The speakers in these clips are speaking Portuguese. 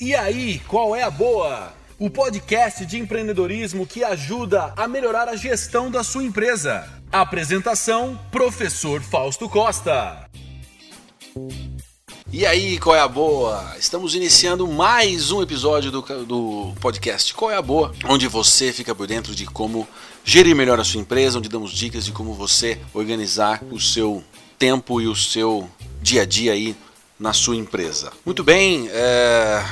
E aí, qual é a boa? O podcast de empreendedorismo que ajuda a melhorar a gestão da sua empresa. Apresentação: Professor Fausto Costa. E aí, qual é a boa? Estamos iniciando mais um episódio do, do podcast Qual é a Boa, onde você fica por dentro de como gerir melhor a sua empresa, onde damos dicas de como você organizar o seu tempo e o seu dia a dia aí na sua empresa. Muito bem, é...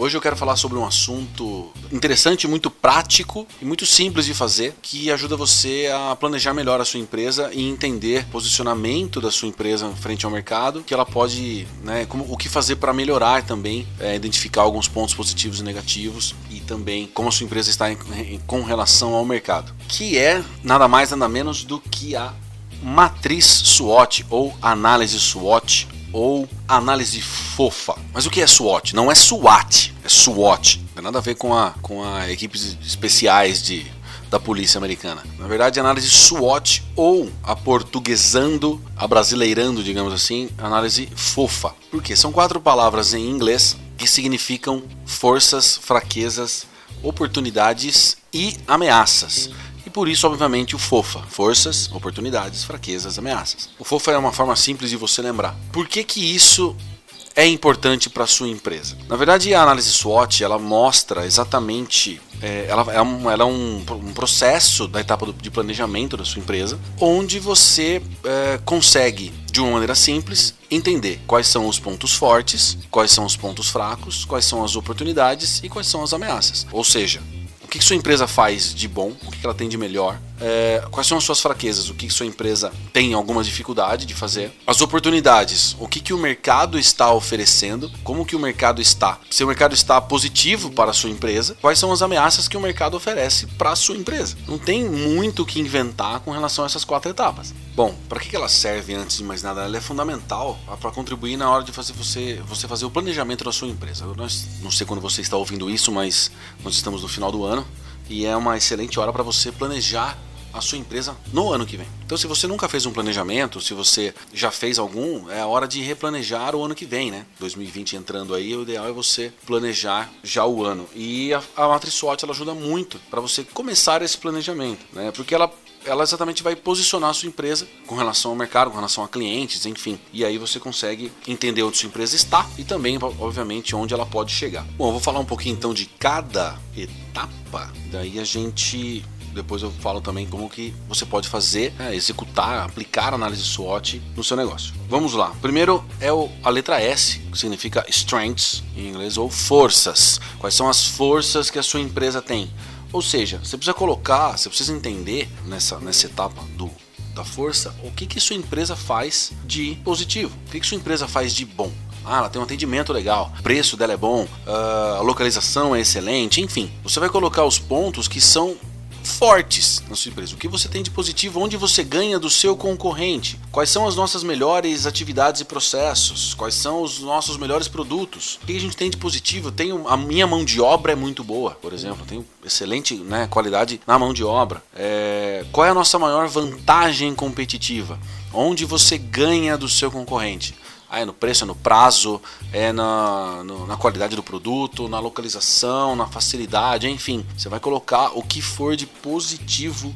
Hoje eu quero falar sobre um assunto interessante, muito prático e muito simples de fazer, que ajuda você a planejar melhor a sua empresa e entender o posicionamento da sua empresa frente ao mercado, que ela pode, né, como, o que fazer para melhorar também, é, identificar alguns pontos positivos e negativos e também como a sua empresa está em, em, com relação ao mercado, que é nada mais nada menos do que a matriz SWOT ou análise SWOT ou análise fofa. Mas o que é SWOT? Não é SWAT, é SWOT. Não tem nada a ver com a, com a equipes especiais de, da polícia americana. Na verdade, análise SWOT ou a portuguesando, a brasileirando, digamos assim, análise fofa. Por quê? São quatro palavras em inglês que significam forças, fraquezas, oportunidades e ameaças. Por isso, obviamente, o FOFA: forças, oportunidades, fraquezas, ameaças. O FOFA é uma forma simples de você lembrar. Por que que isso é importante para a sua empresa? Na verdade, a análise SWOT ela mostra exatamente, é, ela, é, um, ela é um, um, processo da etapa do, de planejamento da sua empresa, onde você é, consegue, de uma maneira simples, entender quais são os pontos fortes, quais são os pontos fracos, quais são as oportunidades e quais são as ameaças. Ou seja, o que, sua empresa faz de bom, o que, ela tem de melhor, é, quais são as suas fraquezas, o que, sua empresa tem alguma dificuldade de fazer, as oportunidades, o que, que o mercado está oferecendo, como que o mercado está, se o mercado está positivo para a sua empresa, quais são as ameaças que o mercado oferece para a sua empresa. Não tem muito o que inventar com relação a essas quatro etapas. Bom, para que ela serve antes de mais nada? Ela é fundamental para contribuir na hora de fazer você, você fazer o planejamento da sua empresa. Eu não sei quando você está ouvindo isso, mas nós estamos no final do ano e é uma excelente hora para você planejar a sua empresa no ano que vem. Então, se você nunca fez um planejamento, se você já fez algum, é a hora de replanejar o ano que vem, né? 2020 entrando aí, o ideal é você planejar já o ano. E a, a matriz SWOT ela ajuda muito para você começar esse planejamento, né? Porque ela ela exatamente vai posicionar a sua empresa com relação ao mercado, com relação a clientes, enfim. E aí você consegue entender onde sua empresa está e também, obviamente, onde ela pode chegar. Bom, eu vou falar um pouquinho então de cada etapa, daí a gente depois eu falo também como que você pode fazer, é, executar, aplicar a análise SWOT no seu negócio. Vamos lá. Primeiro é o, a letra S, que significa strengths em inglês, ou forças. Quais são as forças que a sua empresa tem? Ou seja, você precisa colocar, você precisa entender nessa, nessa etapa do, da força o que, que sua empresa faz de positivo, o que, que sua empresa faz de bom. Ah, ela tem um atendimento legal, o preço dela é bom, ah, a localização é excelente, enfim. Você vai colocar os pontos que são fortes na sua empresa. O que você tem de positivo, onde você ganha do seu concorrente, quais são as nossas melhores atividades e processos, quais são os nossos melhores produtos, o que a gente tem de positivo. Tenho, a minha mão de obra é muito boa, por exemplo, tenho excelente né, qualidade na mão de obra. É, qual é a nossa maior vantagem competitiva? Onde você ganha do seu concorrente? Ah, é no preço, é no prazo, é na, no, na qualidade do produto, na localização, na facilidade, enfim. Você vai colocar o que for de positivo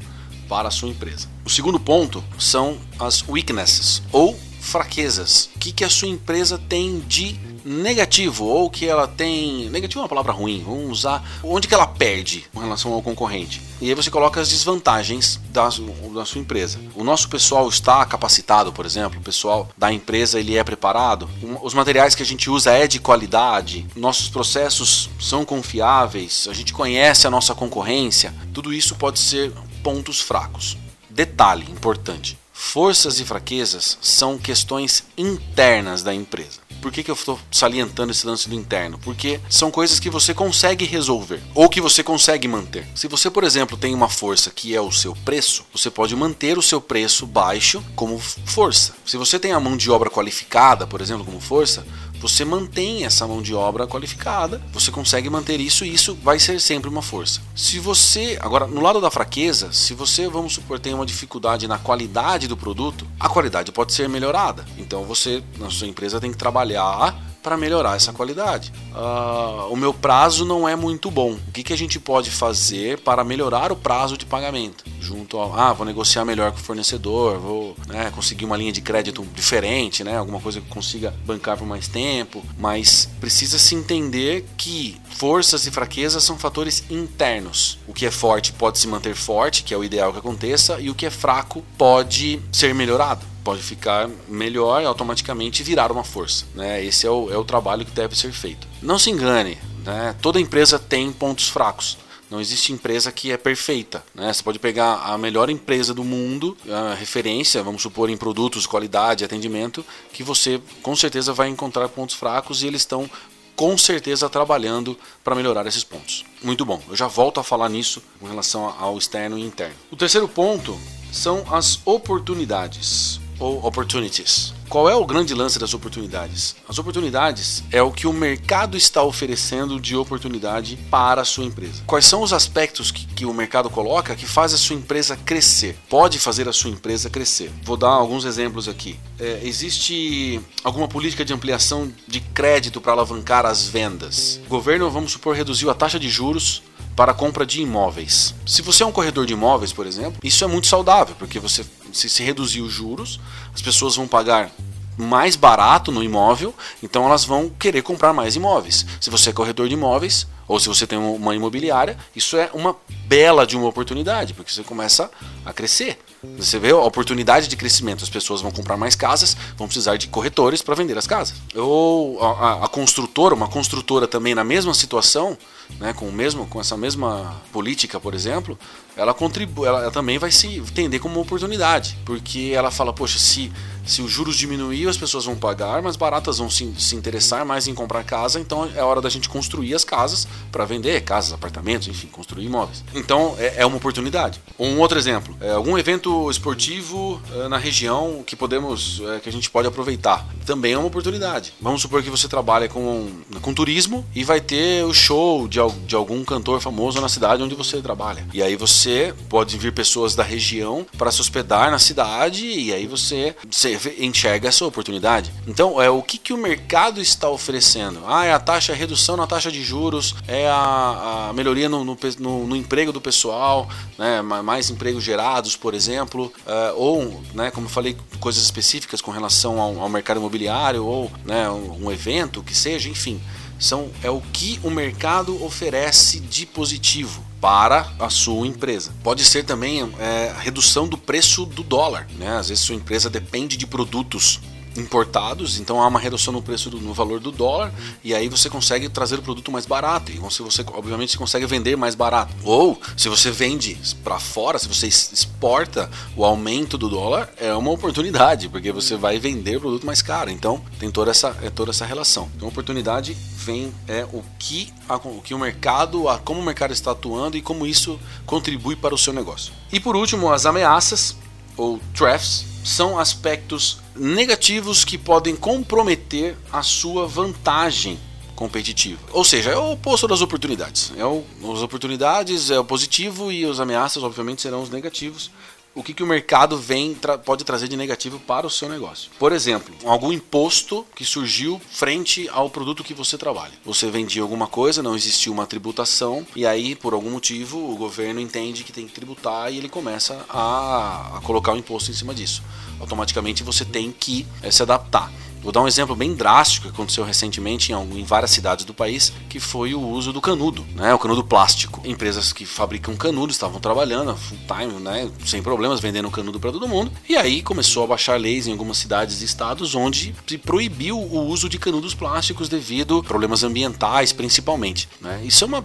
para a sua empresa. O segundo ponto são as weaknesses ou fraquezas. O que, que a sua empresa tem de negativo ou que ela tem. Negativo é uma palavra ruim, vamos usar. Onde que ela perde com relação ao concorrente? E aí você coloca as desvantagens da, da sua empresa. O nosso pessoal está capacitado, por exemplo, o pessoal da empresa ele é preparado. Os materiais que a gente usa é de qualidade, nossos processos são confiáveis, a gente conhece a nossa concorrência. Tudo isso pode ser pontos fracos. Detalhe importante: forças e fraquezas são questões internas da empresa. Por que, que eu estou salientando esse lance do interno? Porque são coisas que você consegue resolver ou que você consegue manter. Se você, por exemplo, tem uma força que é o seu preço, você pode manter o seu preço baixo como força. Se você tem a mão de obra qualificada, por exemplo, como força, você mantém essa mão de obra qualificada, você consegue manter isso e isso vai ser sempre uma força. Se você, agora no lado da fraqueza, se você, vamos supor, tem uma dificuldade na qualidade do produto, a qualidade pode ser melhorada. Então você, na sua empresa, tem que trabalhar para melhorar essa qualidade. Uh, o meu prazo não é muito bom. O que, que a gente pode fazer para melhorar o prazo de pagamento? Junto ao, ah, vou negociar melhor com o fornecedor, vou né, conseguir uma linha de crédito diferente, né, alguma coisa que consiga bancar por mais tempo. Mas precisa se entender que forças e fraquezas são fatores internos. O que é forte pode se manter forte, que é o ideal que aconteça, e o que é fraco pode ser melhorado pode ficar melhor e automaticamente virar uma força. Né? Esse é o, é o trabalho que deve ser feito. Não se engane, né? toda empresa tem pontos fracos. Não existe empresa que é perfeita. Né? Você pode pegar a melhor empresa do mundo, referência, vamos supor, em produtos, qualidade, atendimento, que você com certeza vai encontrar pontos fracos e eles estão com certeza trabalhando para melhorar esses pontos. Muito bom, eu já volto a falar nisso com relação ao externo e interno. O terceiro ponto são as oportunidades ou opportunities. Qual é o grande lance das oportunidades? As oportunidades é o que o mercado está oferecendo de oportunidade para a sua empresa. Quais são os aspectos que, que o mercado coloca que faz a sua empresa crescer? Pode fazer a sua empresa crescer. Vou dar alguns exemplos aqui. É, existe alguma política de ampliação de crédito para alavancar as vendas? O governo, vamos supor, reduziu a taxa de juros para a compra de imóveis. Se você é um corredor de imóveis, por exemplo, isso é muito saudável, porque você se, se reduzir os juros, as pessoas vão pagar mais barato no imóvel, então elas vão querer comprar mais imóveis. Se você é corredor de imóveis ou se você tem uma imobiliária, isso é uma bela de uma oportunidade, porque você começa a crescer. Você vê a oportunidade de crescimento, as pessoas vão comprar mais casas, vão precisar de corretores para vender as casas. Ou a, a, construtora, uma construtora também na mesma situação, né, com o mesmo, com essa mesma política, por exemplo, ela contribui, ela, ela também vai se entender como uma oportunidade, porque ela fala, poxa, se se os juros diminuir, as pessoas vão pagar, mas baratas vão se, se interessar mais em comprar casa, então é hora da gente construir as casas para vender, casas, apartamentos, enfim, construir imóveis. Então é, é uma oportunidade. Um outro exemplo, é algum evento esportivo é, na região que podemos, é, que a gente pode aproveitar, também é uma oportunidade. Vamos supor que você trabalha com, com turismo e vai ter o show de, de algum cantor famoso na cidade onde você trabalha. E aí você pode vir pessoas da região para se hospedar na cidade e aí você, você enxerga essa oportunidade. Então, é o que, que o mercado está oferecendo? Ah, é a taxa, a redução na taxa de juros, é a, a melhoria no, no, no, no, emprego do pessoal, né, mais empregos gerados, por exemplo, uh, ou, né, como eu falei, coisas específicas com relação ao, ao mercado imobiliário ou né, um, um evento que seja, enfim são é o que o mercado oferece de positivo para a sua empresa. Pode ser também é, a redução do preço do dólar. Né? Às vezes sua empresa depende de produtos importados, então há uma redução no preço do, no valor do dólar e aí você consegue trazer o produto mais barato e você, você obviamente você consegue vender mais barato. Ou se você vende para fora, se você exporta o aumento do dólar é uma oportunidade porque você vai vender o produto mais caro. Então tem toda essa é toda essa relação. Então oportunidade vem é o que a, o que o mercado, a, como o mercado está atuando e como isso contribui para o seu negócio. E por último as ameaças ou threats são aspectos negativos que podem comprometer a sua vantagem competitiva. Ou seja, é o oposto das oportunidades. É o, as oportunidades é o positivo e as ameaças, obviamente, serão os negativos o que, que o mercado vem tra pode trazer de negativo para o seu negócio. Por exemplo, algum imposto que surgiu frente ao produto que você trabalha. Você vendia alguma coisa, não existiu uma tributação, e aí, por algum motivo, o governo entende que tem que tributar e ele começa a, a colocar o imposto em cima disso. Automaticamente você tem que é, se adaptar. Vou dar um exemplo bem drástico que aconteceu recentemente em, em, várias cidades do país, que foi o uso do canudo, né? O canudo plástico. Empresas que fabricam canudo estavam trabalhando full time, né? Sem problemas, vendendo canudo para todo mundo. E aí começou a baixar leis em algumas cidades e estados onde se proibiu o uso de canudos plásticos devido a problemas ambientais, principalmente. Né? Isso é uma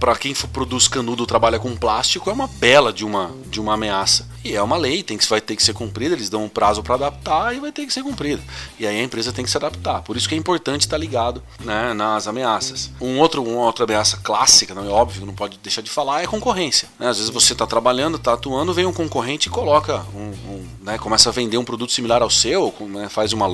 para quem produz canudo trabalha com plástico é uma bela de uma de uma ameaça. E é uma lei, tem que vai ter que ser cumprida. Eles dão um prazo para adaptar e vai ter que ser cumprida. E aí a empresa tem que se adaptar. Por isso que é importante estar ligado né, nas ameaças. Um outro, uma outra ameaça clássica, não é óbvio, não pode deixar de falar, é concorrência. Né? Às vezes você está trabalhando, está atuando, vem um concorrente e coloca, um, um, né, começa a vender um produto similar ao seu, né, faz uma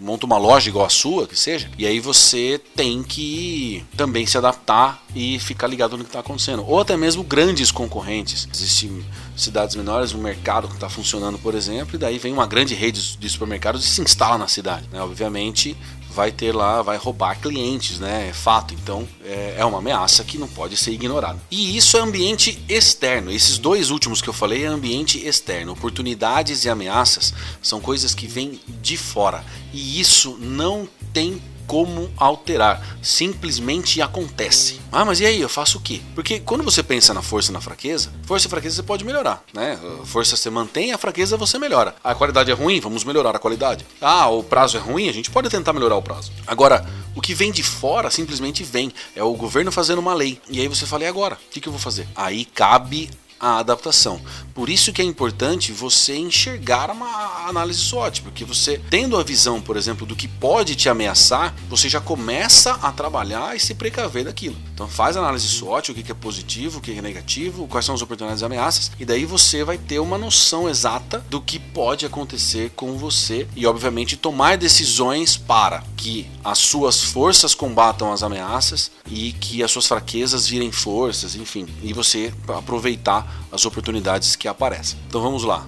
monta uma loja igual a sua, que seja. E aí você tem que também se adaptar e ficar ligado no que está acontecendo. Ou até mesmo grandes concorrentes. Existem cidades menores, um mercado que está funcionando, por exemplo, e daí vem uma grande rede de supermercados e se instala na cidade. Né? Obviamente, vai ter lá, vai roubar clientes, né? É fato. Então é, é uma ameaça que não pode ser ignorada. E isso é ambiente externo. Esses dois últimos que eu falei é ambiente externo. Oportunidades e ameaças são coisas que vêm de fora. E isso não tem como alterar, simplesmente acontece. Ah, mas e aí, eu faço o quê? Porque quando você pensa na força e na fraqueza, força e fraqueza você pode melhorar, né? Força você mantém, a fraqueza você melhora. A qualidade é ruim, vamos melhorar a qualidade. Ah, o prazo é ruim, a gente pode tentar melhorar o prazo. Agora, o que vem de fora simplesmente vem. É o governo fazendo uma lei. E aí você fala, e agora? O que eu vou fazer? Aí cabe a adaptação. Por isso que é importante você enxergar uma análise SWOT, porque você tendo a visão, por exemplo, do que pode te ameaçar, você já começa a trabalhar e se precaver daquilo. Então faz análise SWOT, o que é positivo, o que é negativo, quais são as oportunidades e ameaças, e daí você vai ter uma noção exata do que pode acontecer com você e obviamente tomar decisões para que as suas forças combatam as ameaças e que as suas fraquezas virem forças, enfim, e você aproveitar as oportunidades que aparecem. Então vamos lá,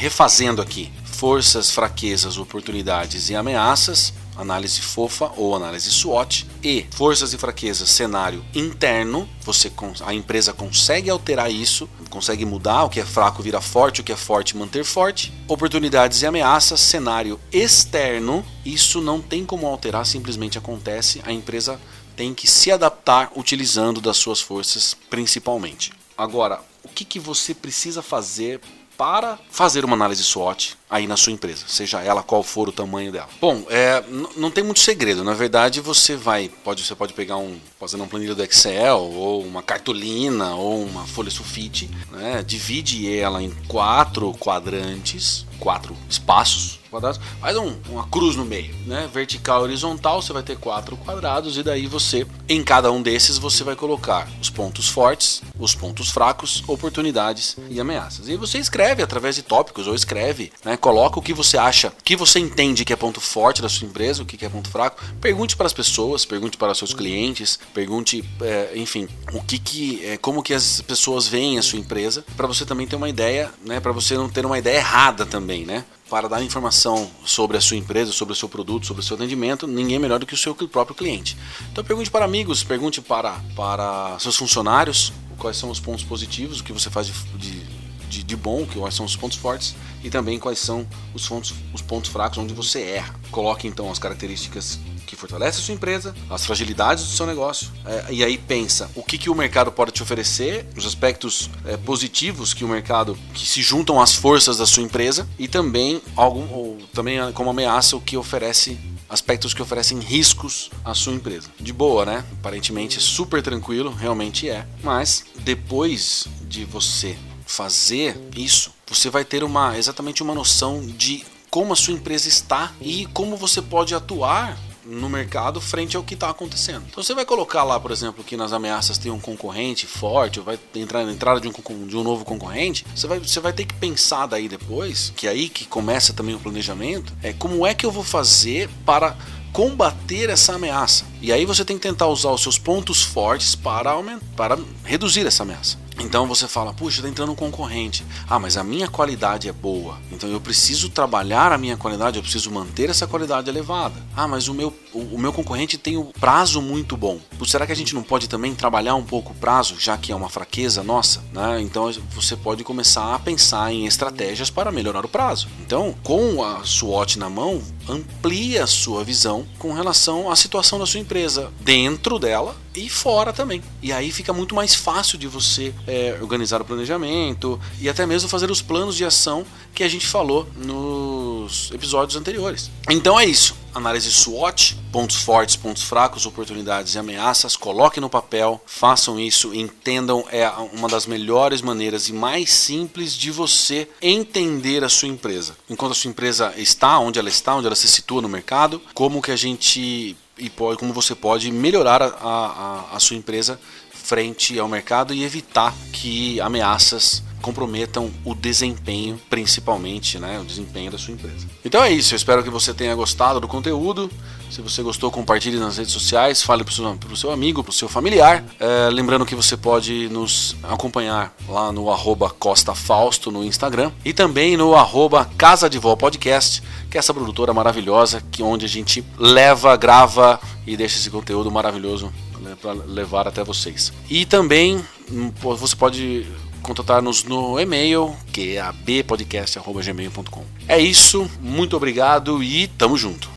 refazendo aqui: forças, fraquezas, oportunidades e ameaças. Análise fofa ou análise SWOT e forças e fraquezas, cenário interno. Você a empresa consegue alterar isso, consegue mudar o que é fraco vira forte, o que é forte manter forte. Oportunidades e ameaças, cenário externo. Isso não tem como alterar, simplesmente acontece. A empresa tem que se adaptar utilizando das suas forças principalmente. Agora, o que, que você precisa fazer para fazer uma análise SWOT aí na sua empresa, seja ela qual for o tamanho dela. Bom, é, não tem muito segredo. Na verdade, você vai, pode, você pode pegar um, fazer uma planilha do Excel ou uma cartolina ou uma folha sulfite, né? divide ela em quatro quadrantes, quatro espaços quadrados, faz um, uma cruz no meio, né? Vertical horizontal, você vai ter quatro quadrados e daí você, em cada um desses, você vai colocar os pontos fortes, os pontos fracos, oportunidades e ameaças. E você escreve através de tópicos ou escreve, né? Coloca o que você acha, o que você entende que é ponto forte da sua empresa, o que é ponto fraco. Pergunte para as pessoas, pergunte para os seus clientes, pergunte, é, enfim, o que que, é, como que as pessoas veem a sua empresa, para você também ter uma ideia, né? Para você não ter uma ideia errada também, né? para dar informação sobre a sua empresa, sobre o seu produto, sobre o seu atendimento, ninguém melhor do que o seu próprio cliente. Então pergunte para amigos, pergunte para, para seus funcionários quais são os pontos positivos, o que você faz de, de, de, de bom, quais são os pontos fortes e também quais são os pontos, os pontos fracos onde você erra. Coloque então as características que fortalece a sua empresa, as fragilidades do seu negócio, é, e aí pensa o que, que o mercado pode te oferecer, os aspectos é, positivos que o mercado que se juntam às forças da sua empresa e também algum ou também como ameaça o que oferece aspectos que oferecem riscos à sua empresa. De boa, né? Aparentemente é super tranquilo, realmente é. Mas depois de você fazer isso, você vai ter uma exatamente uma noção de como a sua empresa está e como você pode atuar no mercado frente ao que está acontecendo. Então você vai colocar lá, por exemplo, que nas ameaças tem um concorrente forte, vai entrar na entrada de um, de um novo concorrente, você vai, você vai ter que pensar daí depois, que é aí que começa também o planejamento, é como é que eu vou fazer para combater essa ameaça. E aí você tem que tentar usar os seus pontos fortes para, aumentar, para reduzir essa ameaça. Então você fala, puxa, está entrando um concorrente. Ah, mas a minha qualidade é boa. Então eu preciso trabalhar a minha qualidade, eu preciso manter essa qualidade elevada. Ah, mas o meu, o, o meu concorrente tem um prazo muito bom. Será que a gente não pode também trabalhar um pouco o prazo, já que é uma fraqueza nossa? Né? Então você pode começar a pensar em estratégias para melhorar o prazo. Então, com a SWOT na mão, amplie a sua visão com relação à situação da sua empresa, dentro dela e fora também. E aí fica muito mais fácil de você é, organizar o planejamento e até mesmo fazer os planos de ação que a gente falou nos episódios anteriores. Então é isso. Análise SWOT, pontos fortes, pontos fracos, oportunidades e ameaças. Coloquem no papel, façam isso, entendam. É uma das melhores maneiras e mais simples de você entender a sua empresa. Enquanto a sua empresa está, onde ela está, onde ela se situa no mercado, como que a gente e pode, como você pode melhorar a, a, a sua empresa frente ao mercado e evitar que ameaças comprometam o desempenho, principalmente, né, o desempenho da sua empresa. Então é isso, eu espero que você tenha gostado do conteúdo. Se você gostou, compartilhe nas redes sociais, fale para o seu, seu, amigo, para o seu familiar. É, lembrando que você pode nos acompanhar lá no arroba Costa Fausto no Instagram e também no arroba Casa de Vó Podcast que é essa produtora maravilhosa que onde a gente leva, grava e deixa esse conteúdo maravilhoso né, para levar até vocês. E também hum, você pode contatar-nos no e-mail, que é abpodcast.gmail.com. É isso, muito obrigado e tamo junto.